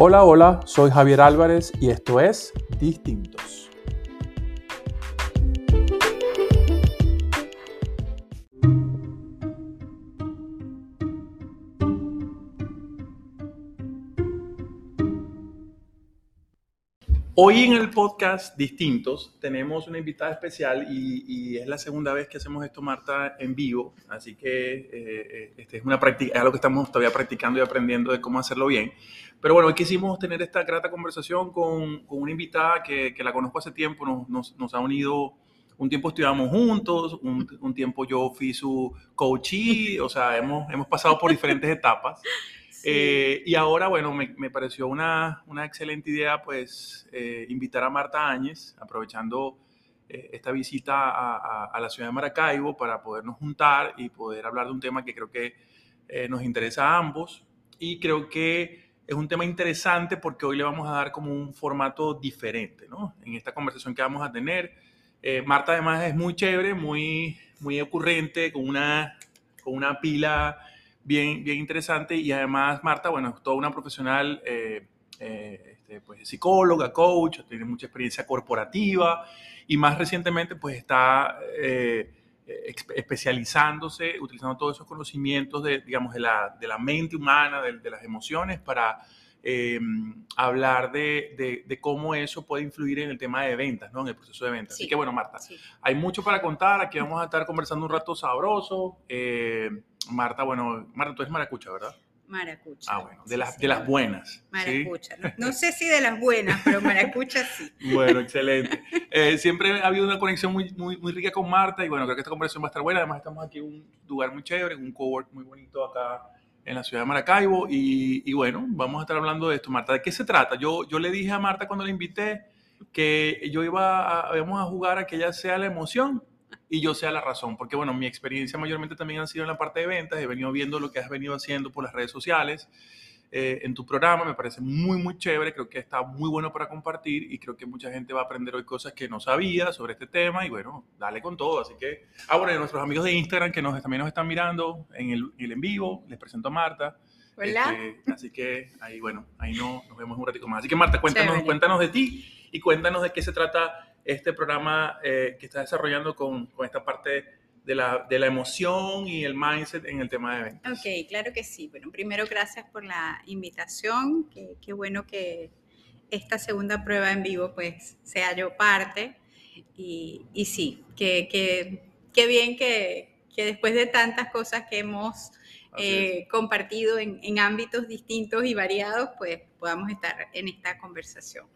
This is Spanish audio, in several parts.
Hola, hola, soy Javier Álvarez y esto es Distintos. Hoy en el podcast Distintos tenemos una invitada especial y, es la segunda vez que hacemos esto, Marta, en vivo. Así que eh, eh, este es, una práctica, es algo que estamos todavía practicando y aprendiendo de cómo hacerlo bien. Pero bueno, hoy quisimos tener esta grata conversación con, con una invitada que, que, la conozco hace tiempo, nos, nos, nos, ha unido, un tiempo estudiamos juntos, un, un tiempo yo fui su coachee, o sea, hemos, hemos pasado por diferentes etapas. Eh, y ahora, bueno, me, me pareció una, una, excelente idea, pues, eh, invitar a Marta Áñez, aprovechando eh, esta visita a, a, a, la ciudad de Maracaibo para podernos juntar y poder hablar de un tema que creo que nos interesa a ambos. Y creo que es un tema interesante porque hoy le vamos a dar como un formato diferente, ¿no? En esta conversación que vamos a tener. Marta además es muy chévere, muy, muy ocurrente, con una, con una pila bien, bien interesante y además Marta, bueno, es toda una profesional, eh, eh, este, pues, psicóloga, coach, tiene mucha experiencia corporativa y más recientemente pues está eh, especializándose, utilizando todos esos conocimientos de, digamos, de la, de la mente humana, de, de las emociones para eh, hablar de, de, de, cómo eso puede influir en el tema de ventas, ¿no? En el proceso de ventas. Sí. Así que bueno, Marta, sí. hay mucho para contar. Aquí vamos a estar conversando un rato sabroso. Eh, Marta, bueno, Marta, tú eres maracucha, ¿verdad? Maracucha. Ah, bueno, de las, de las buenas. Maracucha. ¿sí? No, no, sé si de las buenas, pero maracucha sí. Bueno, excelente. Eh, siempre ha habido una conexión muy, muy, muy rica con Marta y bueno, creo que esta conversación va a estar buena. Además, estamos aquí en un lugar muy chévere, un cowork muy bonito acá en la ciudad de Maracaibo. Y, y, bueno, vamos a estar hablando de esto. Marta, ¿de qué se trata? Yo, yo le dije a Marta cuando la invité que yo iba a, íbamos a jugar a que ella sea la emoción y yo sea la razón, porque bueno, mi experiencia mayormente también ha sido en la parte de ventas, he venido viendo lo que has venido haciendo por las redes sociales, eh, en tu programa, me parece muy, muy chévere, creo que está muy bueno para compartir y creo que mucha gente va a aprender hoy cosas que no sabía sobre este tema y bueno, dale con todo, así que, ah, bueno, y nuestros amigos de Instagram que nos, también nos están mirando en el, el en vivo, les presento a Marta. Hola. Este, así que ahí, bueno, ahí no, nos vemos un ratito más. Así que Marta, cuéntanos, cuéntanos de ti y cuéntanos de qué se trata este programa eh, que estás desarrollando con, con esta parte de la, de la, emoción y el mindset en el tema de ventas. Ok, claro que sí. Bueno, primero gracias por la invitación. Qué, qué bueno que esta segunda prueba en vivo pues sea yo parte. Y, y sí, que, que, que bien que, que, después de tantas cosas que hemos eh, compartido en, en ámbitos distintos y variados, pues podamos estar en esta conversación.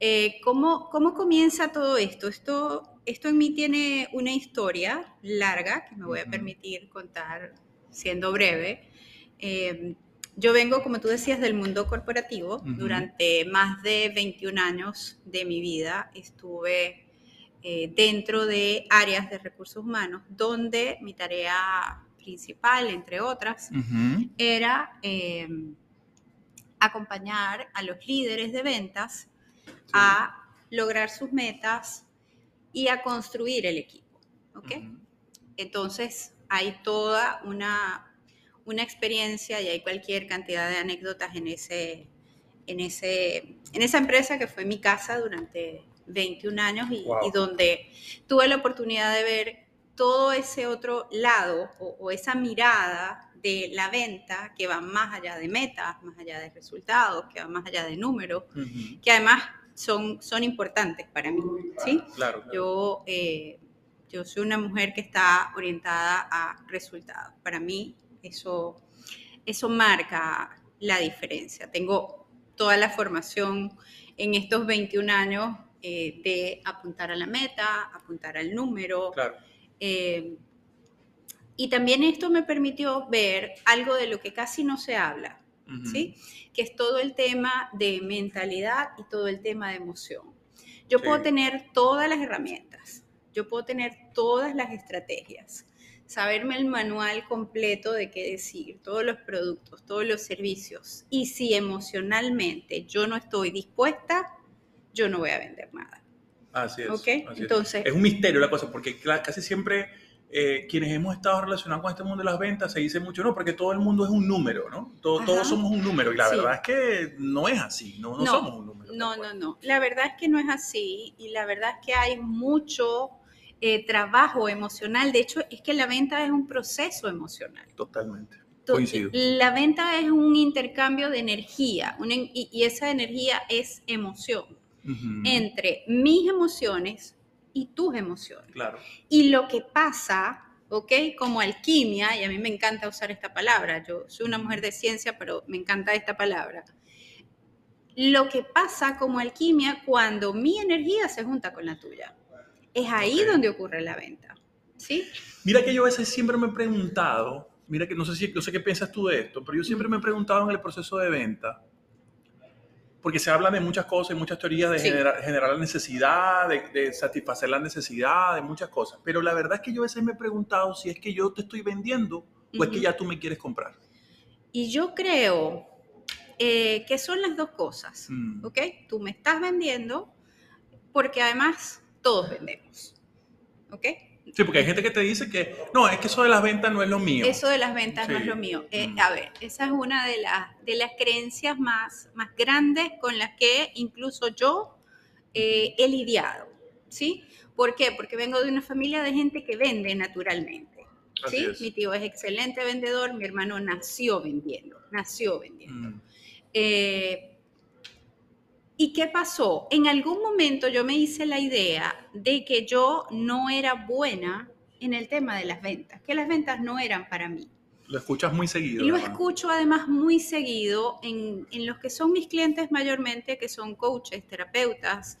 Eh, ¿cómo, ¿Cómo comienza todo esto? Esto esto en mí tiene una historia larga que me voy a permitir contar siendo breve. Eh, yo vengo, como tú decías, del mundo corporativo. Uh -huh. Durante más de 21 años de mi vida estuve eh, dentro de áreas de recursos humanos donde mi tarea principal, entre otras, uh -huh. era eh, acompañar a los líderes de ventas. A lograr sus metas y a construir el equipo. ¿ok? Uh -huh. Entonces, hay toda una, una experiencia y hay cualquier cantidad de anécdotas en, ese, en, ese, en esa empresa que fue mi casa durante 21 años y, wow. y donde tuve la oportunidad de ver todo ese otro lado o, o, esa mirada de la venta que va más allá de metas, más allá de resultados, que va más allá de números, uh -huh. que además son, son importantes para mí. ¿sí? Claro, claro. Yo, eh, yo soy una mujer que está orientada a resultados. Para mí eso, eso marca la diferencia. Tengo toda la formación en estos 21 años eh, de apuntar a la meta, apuntar al número. Claro. Eh, y también esto me permitió ver algo de lo que casi no se habla, uh -huh. ¿sí? que es todo el tema de mentalidad y todo el tema de emoción. Yo sí. puedo tener todas las herramientas, yo puedo tener todas las estrategias, saberme el manual completo de qué decir, todos los productos, todos los servicios. Y si emocionalmente yo no estoy dispuesta, yo no voy a vender nada. Así es. ¿Okay? Así Entonces, es. es un misterio la cosa, porque casi siempre eh, quienes hemos estado relacionados con este mundo de las ventas, se dice mucho, no, porque todo el mundo es un número, ¿no? Todo- todos somos un número. Y la Sí. verdad es que no es así, no, no, No, somos un número. No, no, no. La verdad es que no es así y la verdad es que hay mucho eh, trabajo emocional. De hecho, es que la venta es un proceso emocional. Totalmente. To- Coincido. La venta es un intercambio de energía una y, y esa energía es emoción entre mis emociones y tus emociones. Claro. Y lo que pasa, ¿ok? Como alquimia, y a mí me encanta usar esta palabra, yo soy una mujer de ciencia, pero me encanta esta palabra. Lo que pasa como alquimia cuando mi energía se junta con la tuya. Es ahí donde ocurre la venta. ¿Sí? Mira que yo a veces siempre me he preguntado, mira que no sé, si, no sé qué piensas tú de esto, pero yo siempre me he preguntado en el proceso de venta, porque se habla de muchas cosas, y muchas teorías de Sí. generar, generar la necesidad, de, de satisfacer la necesidad, de muchas cosas, pero la verdad es que yo a veces me he preguntado si es que yo te estoy vendiendo o es que ya tú me quieres comprar. Y yo creo eh, que son las dos cosas. Mm. ¿Ok? Tú me estás vendiendo porque además todos vendemos. ¿Ok? Sí, porque hay gente que te dice que no, es que eso de las ventas no es lo mío. Eso de las ventas no es lo mío. Eh, Mm. A ver, esa es una de las, de las creencias más, más grandes con las que incluso yo eh, he lidiado. ¿Sí? ¿Por qué? Porque vengo de una familia de gente que vende naturalmente. ¿sí? Mi tío es excelente vendedor, mi hermano nació vendiendo, nació vendiendo. Mm. Eh, ¿Y qué pasó? En algún momento yo me hice la idea de que yo no era buena en el tema de las ventas, que las ventas no eran para mí. Lo escuchas muy seguido. Lo ¿verdad? escucho además muy seguido en, en los que son mis clientes mayormente, que son coaches, terapeutas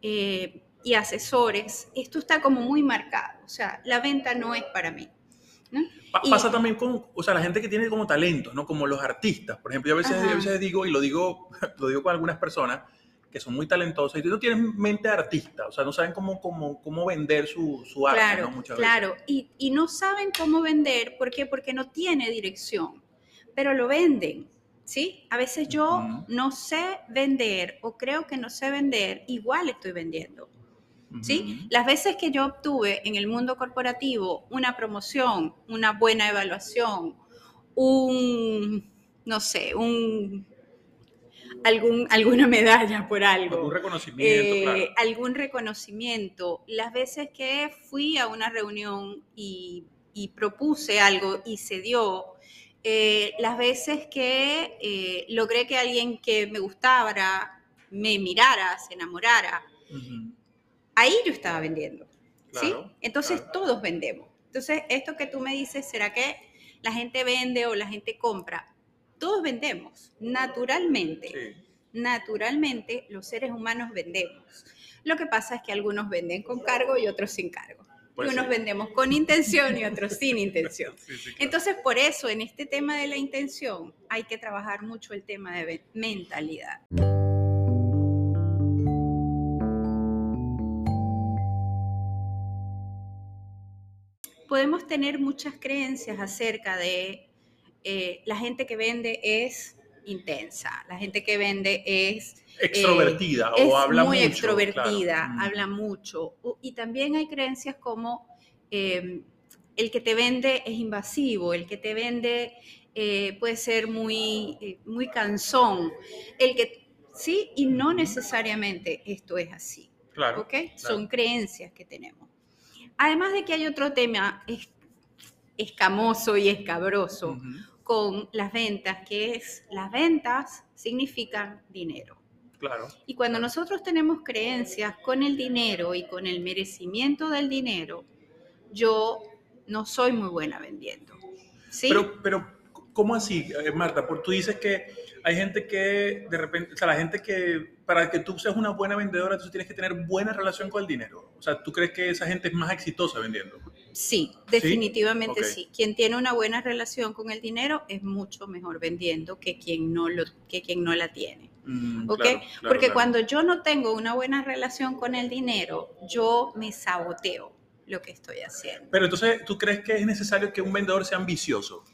eh, y asesores. Esto está como muy marcado, o sea, la venta no es para mí. ¿No? Pa- Y- Pasa también con, o sea, la gente que tiene como talentos, ¿no? Como los artistas. Por ejemplo, yo a veces, a veces digo, y lo digo, lo digo con algunas personas que son muy talentosas, y tú no tienes mente de artista, o sea, no saben cómo, cómo, cómo vender su, su arte, Claro, ¿no? Muchas claro. Y, y no saben cómo vender, ¿por qué? Porque no tiene dirección, pero lo venden, ¿sí? A veces yo no sé vender o creo que no sé vender, igual estoy vendiendo, ¿sí? Las veces que yo obtuve en el mundo corporativo una promoción, una buena evaluación, un, no sé, un, algún, alguna medalla por algo. Algún reconocimiento, Eh, claro. algún reconocimiento. Las veces que fui a una reunión y, y propuse algo y se dio, eh, las veces que eh, logré que alguien que me gustara me mirara, se enamorara. Ahí yo estaba vendiendo. ¿sí? Entonces claro. todos vendemos. Entonces, esto que tú me dices, ¿será que la gente vende o la gente compra? Todos vendemos, naturalmente Sí. naturalmente los seres humanos vendemos. Lo que pasa es que algunos venden con cargo y otros sin cargo. Pues y unos sí. vendemos con intención y otros sin intención. Sí, sí, claro. Entonces, por eso en este tema de la intención hay que trabajar mucho el tema de mentalidad. Podemos tener muchas creencias acerca de eh, la gente que vende es intensa, la gente que vende es extrovertida es o habla muy mucho. extrovertida, claro. Mm. habla mucho. Y también hay creencias como eh, el que te vende es invasivo, el que te vende eh, puede ser muy, eh, muy cansón, el que sí y no necesariamente esto es así. Claro. ¿ok? Son creencias que tenemos. Además de que hay otro tema es- escamoso y escabroso con las ventas, que es las ventas significan dinero. Claro. Y cuando nosotros tenemos creencias con el dinero y con el merecimiento del dinero, yo no soy muy buena vendiendo. ¿Sí? Pero, pero, ¿cómo así, eh, Marta? Porque tú dices que hay gente que de repente, o sea, la gente que para que tú seas una buena vendedora, tú tienes que tener buena relación con el dinero. O sea, ¿tú crees que esa gente es más exitosa vendiendo? Sí, definitivamente sí. Quien tiene una buena relación con el dinero es mucho mejor vendiendo que quien no, lo, que quien no la tiene. Mm, ¿ok? claro, claro, Porque claro. cuando yo no tengo una buena relación con el dinero, yo me saboteo lo que estoy haciendo. Pero entonces, ¿tú crees que es necesario que un vendedor sea ambicioso?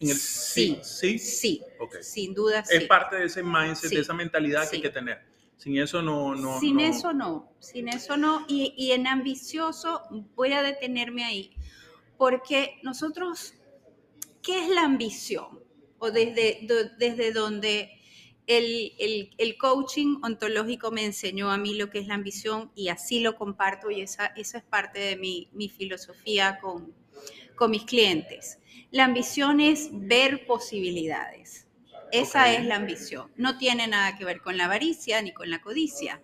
En el- Sí. Sí. Sí, sin duda Es sí. parte de ese mindset, Sí, de esa mentalidad que hay que tener. Sin eso no... no sin no- eso no, sin eso no. Y, y en ambicioso voy a detenerme ahí, porque nosotros, ¿qué es la ambición? O desde, desde donde el, el, el, coaching ontológico me enseñó a mí lo que es la ambición y así lo comparto y esa, esa es parte de mi, mi filosofía con, con mis clientes. La ambición es ver posibilidades. Esa es la ambición. No tiene nada que ver con la avaricia ni con la codicia.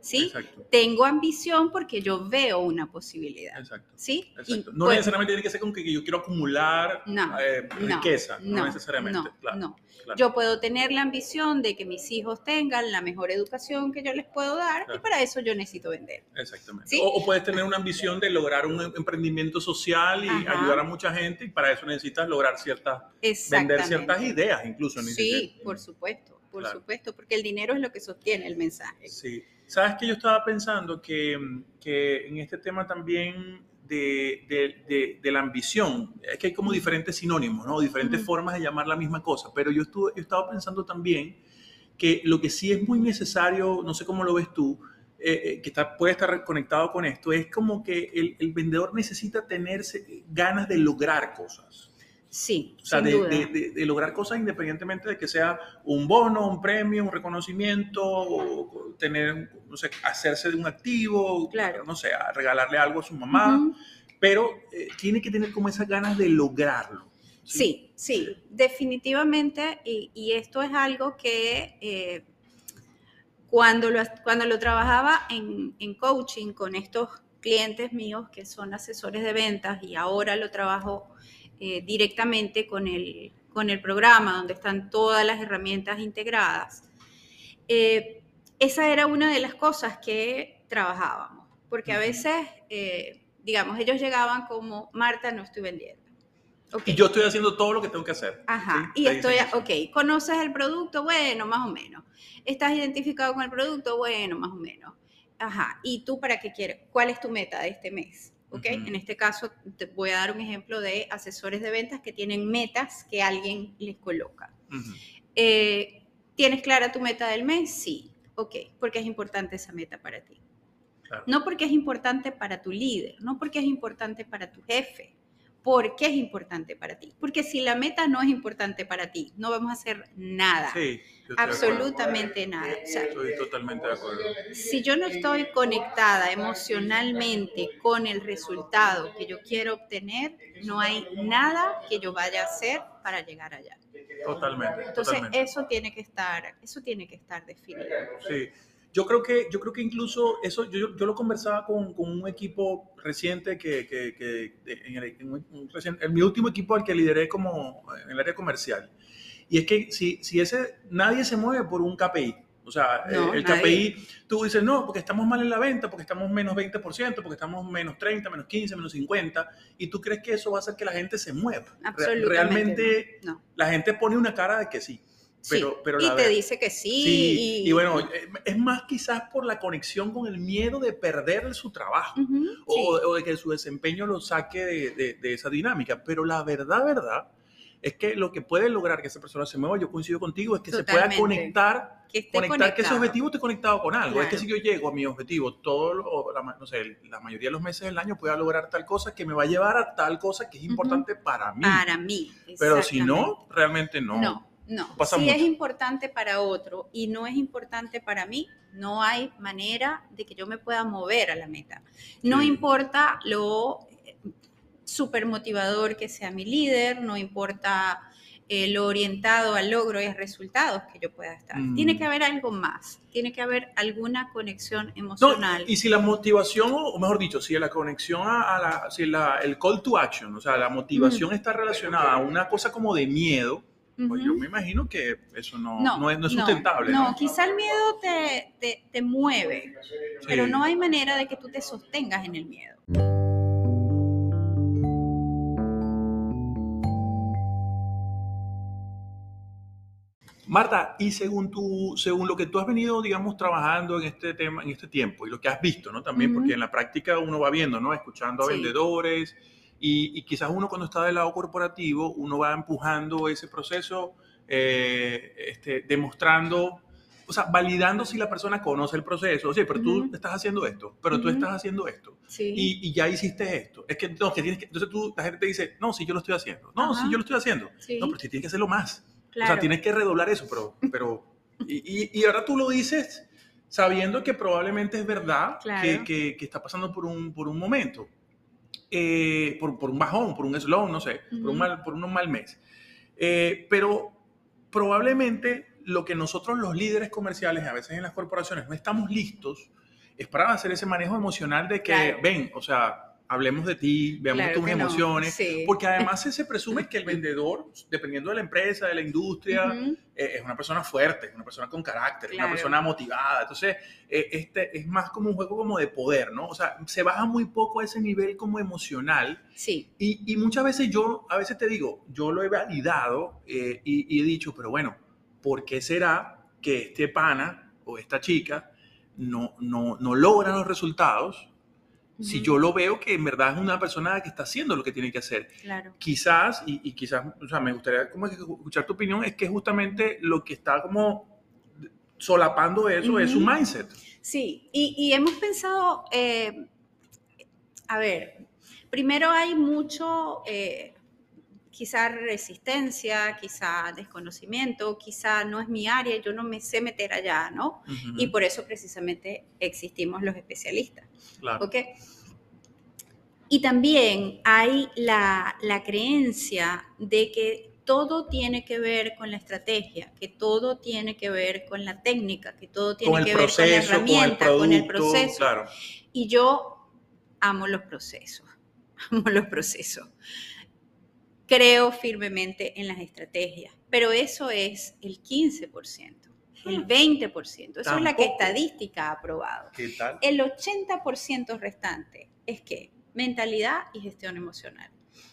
¿Sí? Tengo ambición porque yo veo una posibilidad. Exacto. ¿sí? no pues necesariamente tiene que ser con que yo quiero acumular eh, riqueza, no, necesariamente. No, Yo puedo tener la ambición de que mis hijos tengan la mejor educación que yo les puedo dar y para eso yo necesito vender. Exactamente. O, puedes tener una ambición de lograr un emprendimiento social y ayudar a mucha gente y para eso necesitas lograr ciertas, vender ciertas ideas incluso. Sí, por supuesto, por supuesto, porque el dinero es lo que sostiene el mensaje. Sí. Sabes que yo estaba pensando que, que en este tema también de, de, de, la ambición, es que hay como diferentes sinónimos, ¿no? Diferentes formas de llamar la misma cosa, pero yo, estuve, yo estaba pensando también que lo que sí es muy necesario, no sé cómo lo ves tú, eh, eh, que está, puede estar conectado con esto, es como que el, el vendedor necesita tener ganas de lograr cosas. Sí, o sea, de, De, lograr cosas independientemente de que sea un bono, un premio, un reconocimiento, o tener, no sé, hacerse de un activo, claro. no sé, regalarle algo a su mamá, pero eh, tiene que tener como esas ganas de lograrlo. Sí, sí, definitivamente, y, esto es algo que eh, cuando, lo, cuando lo trabajaba en, en coaching con estos clientes míos que son asesores de ventas y ahora lo trabajo eh, directamente con el, con el programa, donde están todas las herramientas integradas. Eh, esa era una de las cosas que trabajábamos, porque a veces, eh, digamos, ellos llegaban como, Marta, no estoy vendiendo. Y yo estoy haciendo todo lo que tengo que hacer. Ajá, y estoy, ok, ¿conoces el producto? Bueno, más o menos. ¿Estás identificado con el producto? Bueno, más o menos. Ajá, ¿y tú para qué quieres? ¿Cuál es tu meta de este mes? En este caso, te voy a dar un ejemplo de asesores de ventas que tienen metas que alguien les coloca. Eh, ¿Tienes clara tu meta del mes? Sí. Ok, porque es importante esa meta para ti. No porque es importante para tu líder, no porque es importante para tu jefe, ¿Por qué es importante para ti? Porque si la meta no es importante para ti, no vamos a hacer nada. Sí, absolutamente nada. estoy totalmente de acuerdo. Si yo no estoy conectada emocionalmente con el resultado que yo quiero obtener, no hay nada que yo vaya a hacer para llegar allá. Totalmente. Entonces eso tiene que estar, eso tiene que estar definido. Sí. Yo creo que, yo creo que incluso eso, yo, yo lo conversaba con, con, un equipo reciente que, que, que en, el, en, mi último equipo al que lideré como en el área comercial. Y es que si, si ese, nadie se mueve por un KPI. O sea, el, KPI, tú dices, no, porque estamos mal en la venta, porque estamos menos 20%, porque estamos menos 30, menos 15, menos 50, y tú crees que eso va a hacer que la gente se mueva. Absolutamente. Realmente la gente pone una cara de que sí. Pero, pero y te dice que sí. y, bueno, eh, es más quizás por la conexión con el miedo de perder su trabajo o, de que su desempeño lo saque de, de, esa dinámica. Pero la verdad, verdad, es que lo que puede lograr que esa persona se mueva, yo coincido contigo, es que se pueda conectar, que conectar que ese objetivo esté conectado con algo. Es que si yo llego a mi objetivo todo, la, no sé, la mayoría de los meses del año, pueda lograr tal cosa que me va a llevar a tal cosa que es importante para mí. Para mí. Pero si no, realmente no. No. No, si es importante para otro y no es importante para mí, no hay manera de que yo me pueda mover a la meta. No importa lo eh, súper motivador que sea mi líder, no importa eh, lo orientado al logro y a resultados que yo pueda estar. Tiene que mm. haber algo más, tiene que haber alguna conexión emocional. y si la motivación, o mejor dicho, si la conexión a, la, si la, el call to action, o sea, la motivación está relacionada a una cosa como de miedo, pues yo me imagino que eso no, no, es, no es, sustentable. No, quizá el miedo te, te, te mueve, pero no hay manera de que tú te sostengas en el miedo. Marta, y según tu, según lo que tú has venido, digamos, trabajando en este tema, en este tiempo, y lo que has visto, ¿no? También, porque en la práctica uno va viendo, ¿no? Escuchando a vendedores, y, quizás uno cuando está del lado corporativo, uno va empujando ese proceso, eh, este, demostrando o sea, validando si la persona conoce el proceso. Sí, pero tú Ujú. estás haciendo esto, pero tú Ujú. estás haciendo esto. Sí. Y, y ya hiciste esto. Es que, no, que tienes que, entonces tú, la gente te dice, no, sí, yo lo estoy haciendo. No, Ajá. sí, yo lo estoy haciendo. No, pero sí tienes que hacerlo más. claro. O sea, tienes que redoblar eso, pero... pero y, y, y ahora tú lo dices sabiendo que probablemente es verdad Claro. que, que, que está pasando por un, por un momento, eh, por, por un bajón, por un slow, no sé, por, un mal, por un mal mes. Eh, pero probablemente lo que nosotros los líderes comerciales, a veces en las corporaciones, no estamos listos, es para hacer ese manejo emocional de que, Claro. ven, o sea, hablemos de ti, veamos Claro tus no. emociones, Sí. porque además se presume que el vendedor, dependiendo de la empresa, de la industria, Ujú. eh, es una persona fuerte, es una persona con carácter, es una Claro. persona motivada. Entonces, eh, este es más como un juego como de poder, ¿no? O sea, se baja muy poco a ese nivel como emocional. Sí. Y, y muchas veces yo, a veces te digo, yo lo he validado eh, y, y he dicho, pero bueno, ¿por qué será que este pana o esta chica no, no, no logra los resultados si yo lo veo que en verdad es una persona que está haciendo lo que tiene que hacer? Claro. quizás, y, y quizás, o sea, me gustaría como escuchar tu opinión, es que justamente lo que está como solapando eso es su mindset. Sí, y, y hemos pensado, eh, a ver, primero hay mucho, eh, quizá resistencia, quizá desconocimiento, quizá no es mi área, yo no me sé meter allá, ¿no? Y por eso precisamente existimos los especialistas. Claro. ¿ok? Y también hay la, la creencia de que todo tiene que ver con la estrategia, que todo tiene que ver con la técnica, que todo tiene que ver con la proceso, con el herramienta, producto, con el proceso. claro. Y yo amo los procesos, amo los procesos. Creo firmemente en las estrategias, pero eso es el 15%, el 20%, eso es la que Tampoco. estadística ha probado. ¿Qué tal? El 80% restante es que mentalidad y gestión emocional.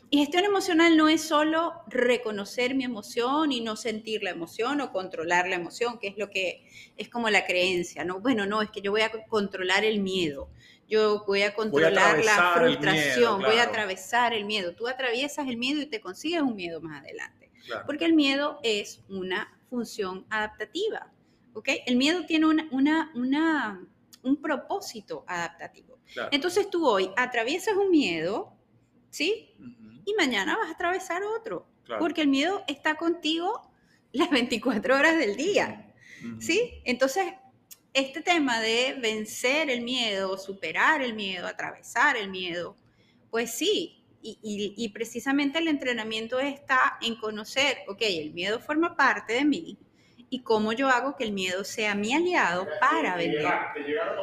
Y gestión emocional no es solo reconocer mi emoción y no sentir la emoción o controlar la emoción, que es lo que es como la creencia, ¿no? Bueno, no, es que yo voy a controlar el miedo, yo voy a controlar la frustración, miedo, voy a atravesar el miedo. Tú atraviesas el miedo y te consigues un miedo más adelante. Claro. Porque el miedo es una función adaptativa. ¿ok? El miedo tiene una, una, una, un propósito adaptativo. claro. Entonces tú hoy atraviesas un miedo, ¿sí? Y mañana vas a atravesar otro. Porque el miedo está contigo las 24 horas del día. ¿sí? Entonces, este tema de vencer el miedo, superar el miedo, atravesar el miedo, pues sí. Y, y- y precisamente el entrenamiento está en conocer, ok, el miedo forma parte de mí y cómo yo hago que el miedo sea mi aliado para vender.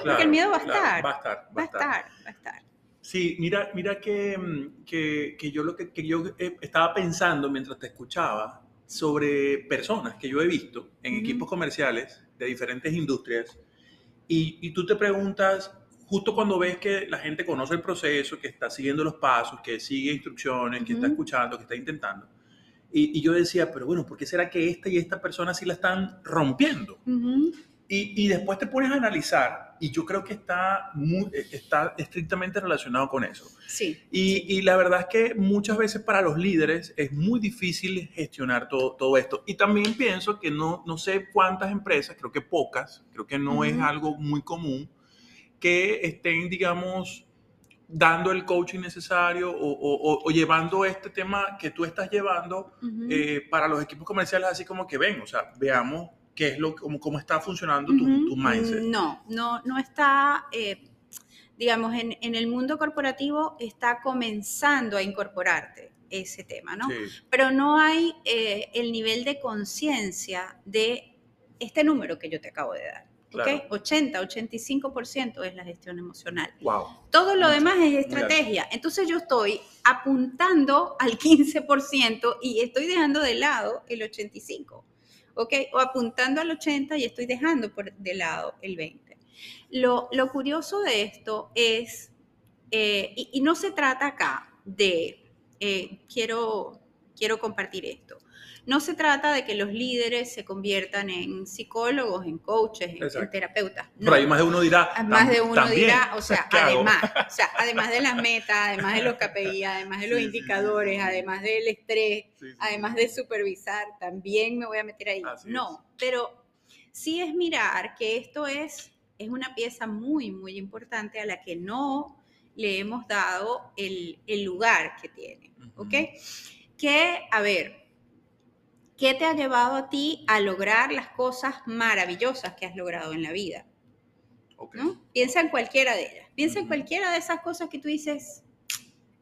Claro, el miedo va a claro, estar. Va a estar. Va a estar, va a estar. Sí, mira, mira que, mm, que, que yo lo que, que yo eh, estaba pensando mientras te escuchaba sobre personas que yo he visto en Ujú. equipos comerciales de diferentes industrias y, y tú te preguntas, justo cuando ves que la gente conoce el proceso, que está siguiendo los pasos, que sigue instrucciones, que está escuchando, que está intentando. Y, y yo decía, pero bueno, ¿por qué será que esta y esta persona sí la están rompiendo? Y, y después te pones a analizar, y yo creo que está, muy, está estrictamente relacionado con eso. Sí. Y, y la verdad es que muchas veces para los líderes es muy difícil gestionar todo, todo esto. Y también pienso que no, no sé cuántas empresas, creo que pocas, creo que no es Ujú. algo muy común, que estén, digamos, dando el coaching necesario o, o- o- o llevando este tema que tú estás llevando Ujú. eh, para los equipos comerciales, así como que ven, o sea, veamos qué es lo, cómo, cómo está funcionando tu, tu mindset. No, no, no está, eh, digamos, en, en el mundo corporativo está comenzando a incorporarte ese tema, ¿no? Sí, Pero no hay eh, el nivel de conciencia de este número que yo te acabo de dar. ¿ok? Claro. 80, 85% es la gestión emocional. wow. Todo lo Mucho, demás es estrategia. Entonces yo estoy apuntando al 15% y estoy dejando de lado el 85%, ¿ok? O apuntando al 80% y estoy dejando por de lado el 20%. Lo, lo curioso de esto es, eh, y, no se trata acá de, eh, quiero, quiero compartir esto, no se trata de que los líderes se conviertan en psicólogos, en coaches, en- terapeutas. Por No. ahí más de uno dirá. Más "Tam- de uno también, dirá, o sea, ¿qué hago?". además, o sea, además de las metas, además de los KPI, además de los Sí, sí, sí, indicadores, sí. además del estrés, además de supervisar, también me voy a meter ahí. Así no, pero sí es mirar que esto es, es una pieza muy, muy importante a la que no le hemos dado el, el lugar que tiene, ¿ok? Que, a ver, ¿qué te ha llevado a ti a lograr las cosas maravillosas que has logrado en la vida? ¿no? Piensa en cualquiera de ellas. Piensa en cualquiera de esas cosas que tú dices,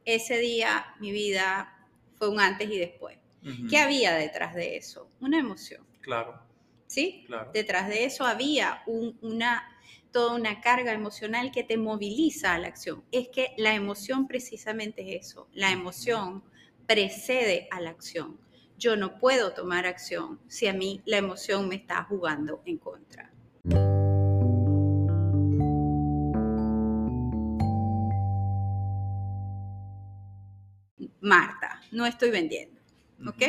ese día mi vida fue un antes y después. ¿Qué había detrás de eso? Una emoción. Claro. ¿Sí? Claro. Detrás de eso había una, toda una carga emocional que te moviliza a la acción. Es que la emoción precisamente es eso. La emoción precede a la acción. Yo no puedo tomar acción si a mí la emoción me está jugando en contra. Marta, no estoy vendiendo. ¿Ok?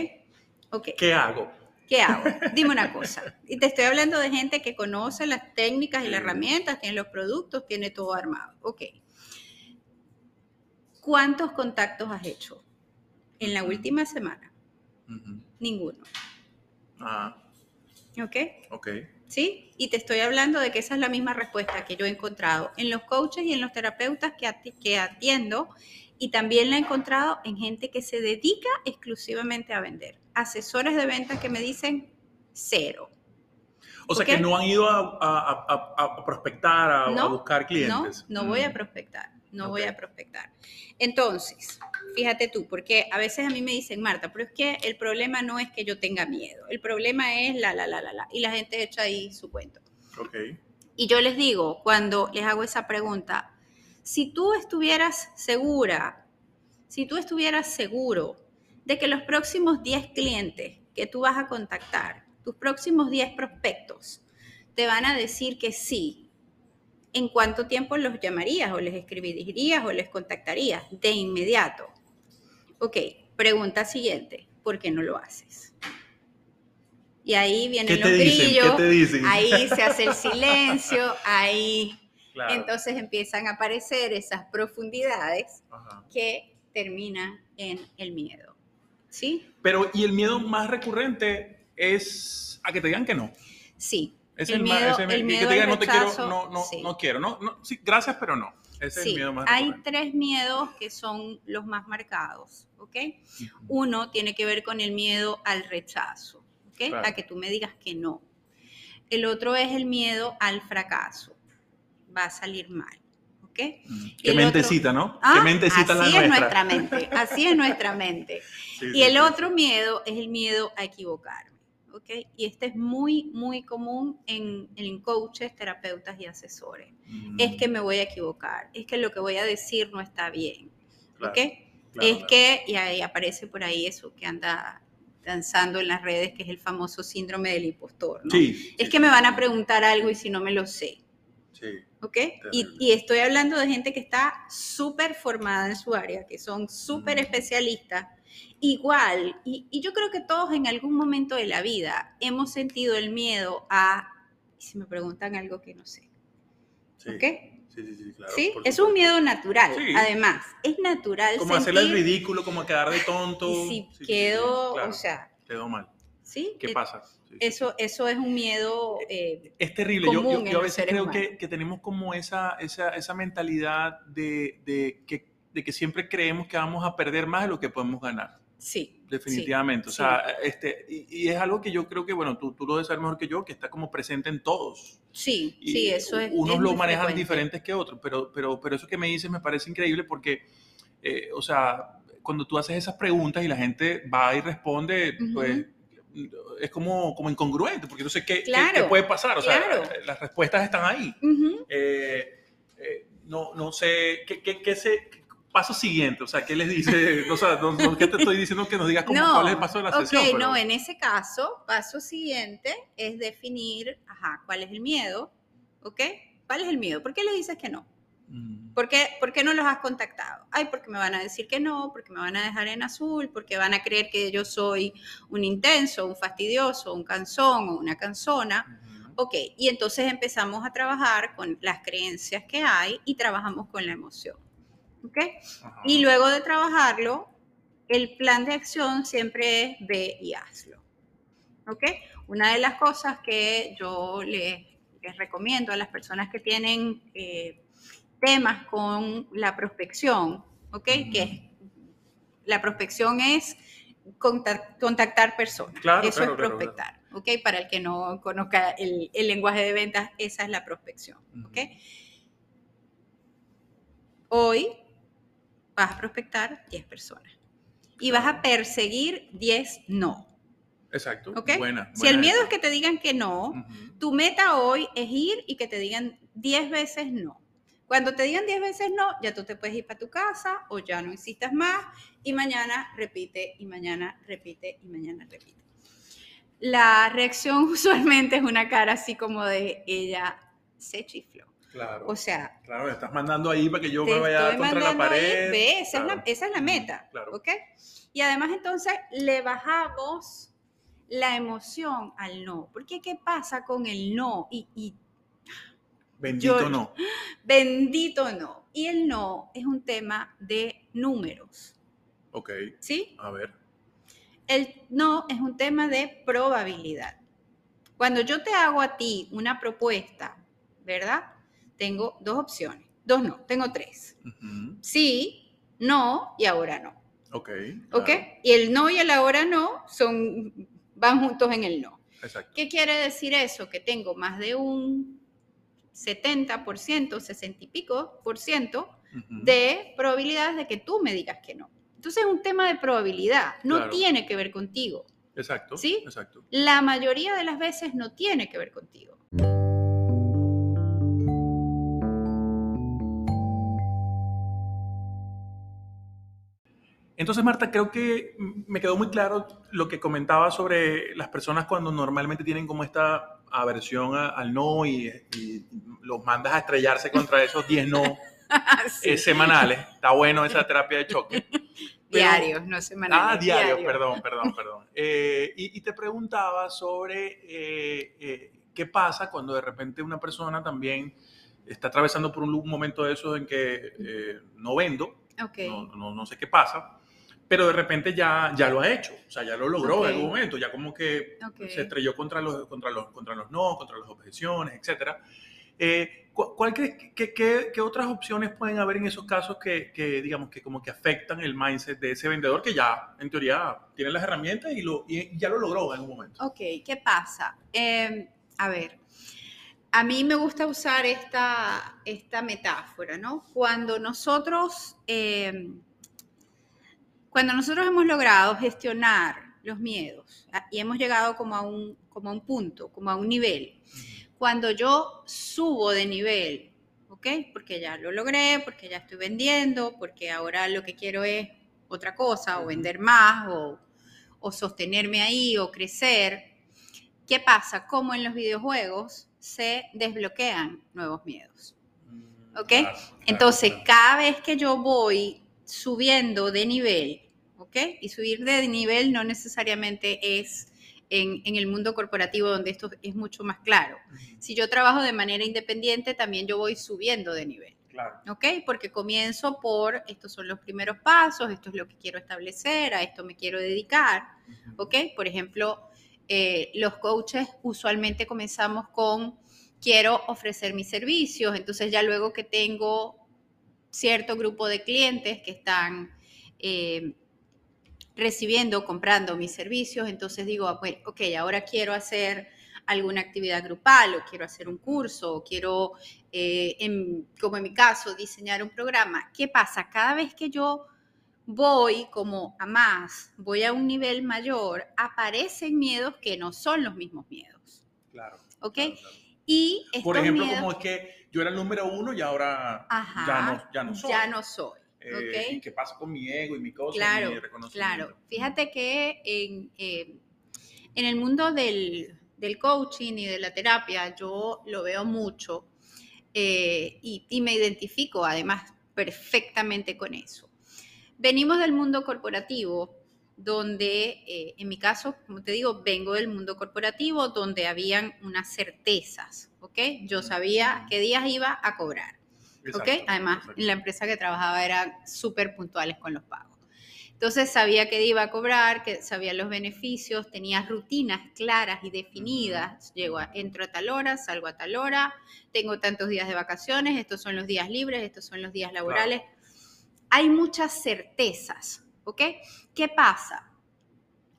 Ok. ¿Qué hago? ¿Qué hago? Dime una cosa. Y te estoy hablando de gente que conoce las técnicas y las herramientas, tiene los productos, tiene todo armado. Ok. ¿Cuántos contactos has hecho en la última semana? Ninguno. Ah. ¿Ok? Ok. ¿Sí? Y te estoy hablando de que esa es la misma respuesta que yo he encontrado en los coaches y en los terapeutas que atiendo y también la he encontrado en gente que se dedica exclusivamente a vender. Asesores de ventas que me dicen cero. O sea, que no han ido a, prospectar, a, buscar clientes. No, no voy a mm. prospectar, no voy a prospectar. Entonces, fíjate tú, porque a veces a mí me dicen, Marta, pero es que el problema no es que yo tenga miedo, el problema es la, la, la, la, la, y la gente echa ahí su cuento. Ok. Y yo les digo, cuando les hago esa pregunta, si tú estuvieras segura, si tú estuvieras seguro de que los próximos 10 clientes que tú vas a contactar, tus próximos 10 prospectos, te van a decir que sí, ¿en cuánto tiempo los llamarías o les escribirías o les contactarías? De inmediato. Ok, pregunta siguiente, ¿por qué no lo haces? Y ahí vienen los grillos, ahí se hace el silencio, ahí entonces empiezan a aparecer esas profundidades que terminan en el miedo. ¿Sí? Pero, ¿y el miedo más recurrente es a que te digan que no? Sí. Es el, miedo, el miedo que te digan no te quiero, no, no, no quiero, no, sí, gracias, pero no. Ese es el miedo más hay tres miedos que son los más marcados, ¿ok? Uno tiene que ver con el miedo al rechazo, ¿ok? A que tú me digas que no. El otro es el miedo al fracaso va a salir mal. ¿ok? Mm. Qué mentecita, ¿no? Qué ah, mentecita así es nuestra mente, así es nuestra mente. y el otro miedo es el miedo a equivocarme. ¿Ok? Y este es muy, muy común en, en coaches, terapeutas y asesores. Es que me voy a equivocar, es que lo que voy a decir no está bien. ¿Ok? es que, y ahí aparece por ahí eso que anda danzando en las redes, que es el famoso síndrome del impostor. ¿no? Sí, es que me van a preguntar algo y si no me lo sé. Sí. ¿ok? Y, estoy hablando de gente que está súper formada en su área, que son súper especialistas. Igual, y, yo creo que todos en algún momento de la vida hemos sentido el miedo a, si me preguntan algo que no sé, ¿ok? Sí, sí, sí, claro. Sí, es un miedo natural, además, es natural. Como hacerle el ridículo, como quedar de tonto. Y si quedo, o sea... Quedó mal. ¿Sí? ¿Qué pasa? eso, eso es un miedo. Eh, es terrible. Yo, yo, a veces creo que, que, tenemos como esa, esa, esa mentalidad de, de, que, de que siempre creemos que vamos a perder más de lo que podemos ganar. Sí. Definitivamente. o sea, este, y, es algo que yo creo que, bueno, tú, tú lo debes saber mejor que yo, que está como presente en todos. Sí, sí, eso es. Unos lo manejan diferentes que otros, pero, pero, pero eso que me dices me parece increíble porque, eh, o sea, cuando tú haces esas preguntas y la gente va y responde, pues es como, como incongruente, porque no sé qué, qué, puede pasar. O sea, las respuestas están ahí. Eh, eh, no, no sé, ¿qué, qué, qué se, paso siguiente? O sea, ¿qué les dice? O sea, ¿qué te estoy diciendo que nos digas cómo, cuál es el paso de la sesión? Ok, no, en ese caso, paso siguiente es definir, ajá, cuál es el miedo, ¿ok? ¿Cuál es el miedo? ¿Por qué le dices que no? Mm. ¿Por qué, ¿Por qué, no los has contactado? Ay, porque me van a decir que no, porque me van a dejar en azul, porque van a creer que yo soy un intenso, un fastidioso, un canzón o una canzona. Ok, y entonces empezamos a trabajar con las creencias que hay y trabajamos con la emoción. ¿Ok? Y luego de trabajarlo, el plan de acción siempre es ve y hazlo. ¿ok? Una de las cosas que yo les, les recomiendo a las personas que tienen eh, temas con la prospección, ¿ok? Que la prospección es contactar personas. Claro, Eso es prospectar, ¿ok? Para el que no conozca el, el, lenguaje de ventas, esa es la prospección, ¿ok? Hoy vas a prospectar 10 personas y vas a perseguir 10 no. Exacto. ¿Ok? Buena, si el miedo es que te digan que no, tu meta hoy es ir y que te digan 10 veces no. Cuando te digan 10 veces no, ya tú te puedes ir para tu casa o ya no insistas más y mañana repite y mañana repite y mañana repite. La reacción usualmente es una cara así como de ella se chifló. Claro. O sea. Claro, me estás mandando ahí para que yo me vaya contra la pared. ve, esa, es la, esa, es la, meta. Claro. ¿Ok? Y además, entonces, le bajamos la emoción al no. Porque, ¿qué pasa con el no? Y. bendito no. Bendito no. Y el no es un tema de números. Ok. ¿Sí? A ver. El no es un tema de probabilidad. Cuando yo te hago a ti una propuesta, ¿verdad? Tengo dos opciones. Dos no, tengo tres. Sí, no y ahora no. Ok. Ok. Y el no y el ahora no son, van juntos en el no. Exacto. ¿Qué quiere decir eso? Que tengo más de un 70%, 60 y pico por ciento de probabilidades de que tú me digas que no. Entonces es un tema de probabilidad, no tiene que ver contigo. Exacto. ¿Sí? Exacto. La mayoría de las veces no tiene que ver contigo. Entonces, Marta, creo que me quedó muy claro lo que comentaba sobre las personas cuando normalmente tienen como esta aversión al no y, los mandas a estrellarse contra esos 10 no eh, semanales. Está bueno esa terapia de choque. diarios, no semanales. Ah, diarios, perdón, perdón, perdón. Eh, y, te preguntaba sobre eh, qué pasa cuando de repente una persona también está atravesando por un momento de esos en que no vendo, no, no, sé qué pasa, pero de repente ya, ya lo ha hecho, o sea, ya lo logró en algún momento, ya como que se estrelló contra los, contra, los, contra los no, contra las objeciones, etc. Eh, ¿Cuál qué, qué, otras opciones pueden haber en esos casos que, que, digamos, que como que afectan el mindset de ese vendedor que ya, en teoría, tiene las herramientas y, lo, y ya lo logró en algún momento? Ok, ¿qué pasa? Em, a ver, a mí me gusta usar esta, esta metáfora, ¿no? Cuando nosotros... Eh, cuando nosotros hemos logrado gestionar los miedos ah, y hemos llegado como a un, como a un punto, como a un nivel, cuando yo subo de nivel, ¿ok? Porque ya lo logré, porque ya estoy vendiendo, porque ahora lo que quiero es otra cosa, o vender más, o, o sostenerme ahí, o crecer. ¿Qué pasa? Como en los videojuegos se desbloquean nuevos miedos. Mm, ¿Ok? Entonces, cada vez que yo voy subiendo de nivel, ¿ok? Y subir de nivel no necesariamente es en, el mundo corporativo donde esto es mucho más claro. Si yo trabajo de manera independiente, también yo voy subiendo de nivel. Claro. ¿Ok? Porque comienzo por, estos son los primeros pasos, esto es lo que quiero establecer, a esto me quiero dedicar. ¿Ok? Por ejemplo, eh, los coaches usualmente comenzamos con, quiero ofrecer mis servicios, entonces ya luego que tengo cierto grupo de clientes que están eh, recibiendo, comprando mis servicios, entonces digo, ah, ok, ahora quiero hacer alguna actividad grupal o quiero hacer un curso o quiero, eh, como en mi caso, diseñar un programa. ¿Qué pasa? Cada vez que yo voy como a más, voy a un nivel mayor, aparecen miedos que no son los mismos miedos. Claro. ¿Ok? Y Por ejemplo, como es que yo era el número uno y ahora ya, no, ya no soy. Ya no soy. Eh, ¿Qué pasa con mi ego y mi cosa? Claro, mi reconocimiento? claro. Fíjate que en, eh, en el mundo del, del, coaching y de la terapia yo lo veo mucho eh, y, y me identifico además perfectamente con eso. Venimos del mundo corporativo donde eh, en mi caso, como te digo, vengo del mundo corporativo donde habían unas certezas, ¿ok? Yo sabía qué días iba a cobrar, Además, en la empresa que trabajaba eran súper puntuales con los pagos. Entonces sabía que iba a cobrar, que sabía los beneficios, tenía rutinas claras y definidas. Llego a, entro a tal hora, salgo a tal hora, tengo tantos días de vacaciones, estos son los días libres, estos son los días laborales. Hay muchas certezas, ¿ok? ¿Qué pasa?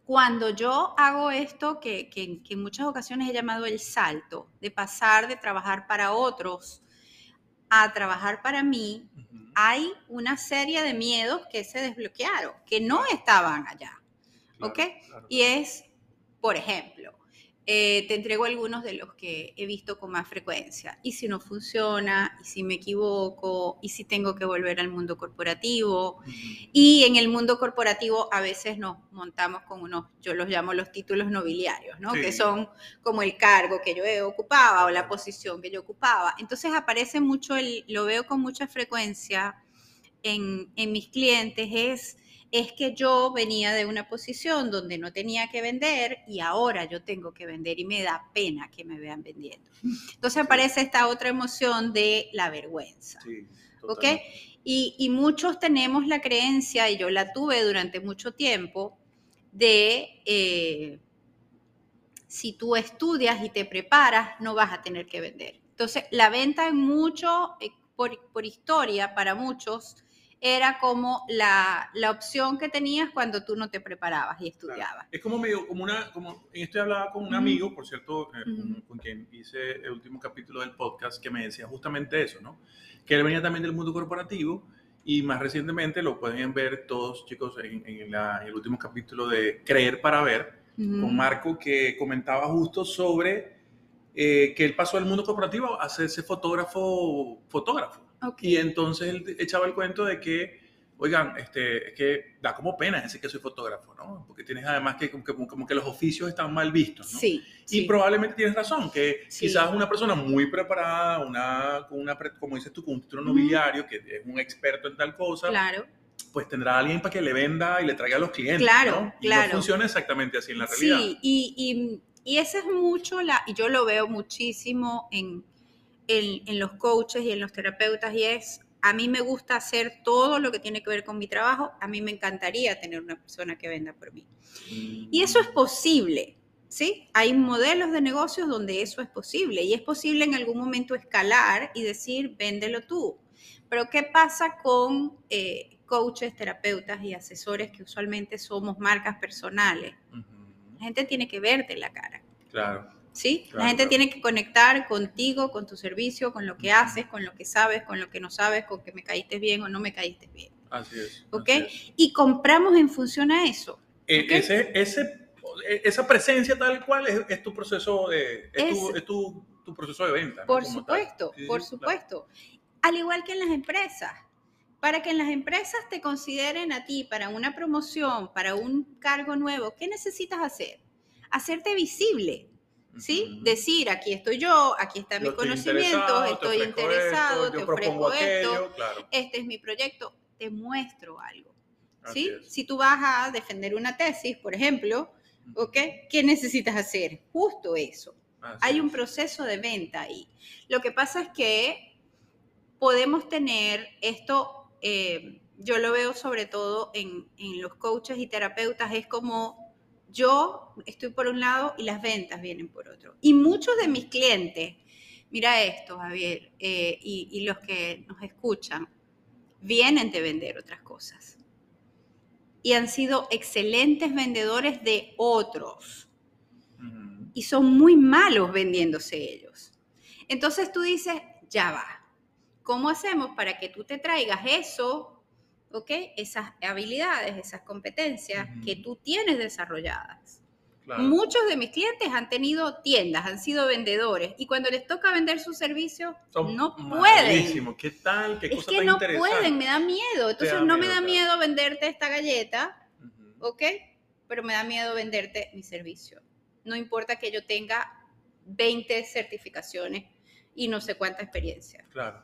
Cuando yo hago esto, que, que, en muchas ocasiones he llamado el salto, de pasar de trabajar para otros a trabajar para mí, hay una serie de miedos que se desbloquearon, que no estaban allá. ¿Ok? Y es, por ejemplo, eh, te entrego algunos de los que he visto con más frecuencia. ¿Y si no funciona? ¿Y si me equivoco? ¿Y si tengo que volver al mundo corporativo? Y en el mundo corporativo a veces nos montamos con unos, yo los llamo los títulos nobiliarios, ¿no? Que son como el cargo que yo ocupaba o la posición que yo ocupaba. Entonces aparece mucho, el, lo veo con mucha frecuencia en, en mis clientes, es es que yo venía de una posición donde no tenía que vender y ahora yo tengo que vender y me da pena que me vean vendiendo. Entonces aparece esta otra emoción de la vergüenza. Sí, ¿Ok? Y, muchos tenemos la creencia, y yo la tuve durante mucho tiempo, de eh, si tú estudias y te preparas, no vas a tener que vender. Entonces, la venta en mucho, eh, por, por historia, para muchos, era como la, la, opción que tenías cuando tú no te preparabas y estudiabas. Es como medio, como una, como, en esto hablaba con un amigo, por cierto, eh, con, quien hice el último capítulo del podcast, que me decía justamente eso, ¿no? Que él venía también del mundo corporativo y más recientemente lo pueden ver todos, chicos, en, en, el último capítulo de Creer para Ver, con Marco, que comentaba justo sobre eh, que él pasó al mundo corporativo a hacerse fotógrafo, fotógrafo. Y entonces él echaba el cuento de que, oigan, este, es que da como pena decir que soy fotógrafo, ¿no? Porque tienes además que como, que los oficios están mal vistos, ¿no? Sí. Y probablemente tienes razón, que quizás una persona muy preparada, una, una, como dices tú, con un título nobiliario, que es un experto en tal cosa. Claro pues tendrá alguien para que le venda y le traiga a los clientes. Claro, ¿no? Y claro. no funciona exactamente así en la realidad. Sí, y, y, y ese es mucho, la, y yo lo veo muchísimo en, en, los coaches y en los terapeutas y es, a mí me gusta hacer todo lo que tiene que ver con mi trabajo, a mí me encantaría tener una persona que venda por mí. Y eso es posible, ¿sí? Hay modelos de negocios donde eso es posible y es posible en algún momento escalar y decir, véndelo tú. Pero ¿qué pasa con eh, coaches, terapeutas y asesores que usualmente somos marcas personales? La gente tiene que verte la cara. Claro. ¿Sí? la gente tiene que conectar contigo, con tu servicio, con lo que haces, con lo que sabes, con lo que no sabes, con que me caíste bien o no me caíste bien. Así es. ¿Ok? Y compramos en función a eso. Ese, ese, esa presencia tal cual es, tu proceso de, es, tu, tu, proceso de venta. Por supuesto, por supuesto. Al igual que en las empresas. Para que en las empresas te consideren a ti para una promoción, para un cargo nuevo, ¿qué necesitas hacer? Hacerte visible ¿sí? Decir, aquí estoy yo, aquí está mi conocimiento, estoy interesado, te ofrezco esto, este es mi proyecto, te muestro algo, ¿sí? Si tú vas a defender una tesis, por ejemplo, ¿ok? ¿Qué necesitas hacer? Justo eso. Hay un proceso de venta ahí. Lo que pasa es que podemos tener esto, eh, yo lo veo sobre todo en, en los coaches y terapeutas, es como yo estoy por un lado y las ventas vienen por otro. Y muchos de mis clientes, mira esto, Javier, eh, y, los que nos escuchan, vienen de vender otras cosas. Y han sido excelentes vendedores de otros. Y son muy malos vendiéndose ellos. Entonces tú dices, ya va. ¿Cómo hacemos para que tú te traigas eso ¿ok? Esas habilidades, esas competencias que tú tienes desarrolladas. Muchos de mis clientes han tenido tiendas, han sido vendedores y cuando les toca vender su servicio no pueden. ¿Qué tal? ¿Qué es que no pueden, me da miedo. Entonces no me da miedo venderte esta galleta, ¿ok? Pero me da miedo venderte mi servicio. No importa que yo tenga 20 certificaciones y no sé cuánta experiencia. Claro.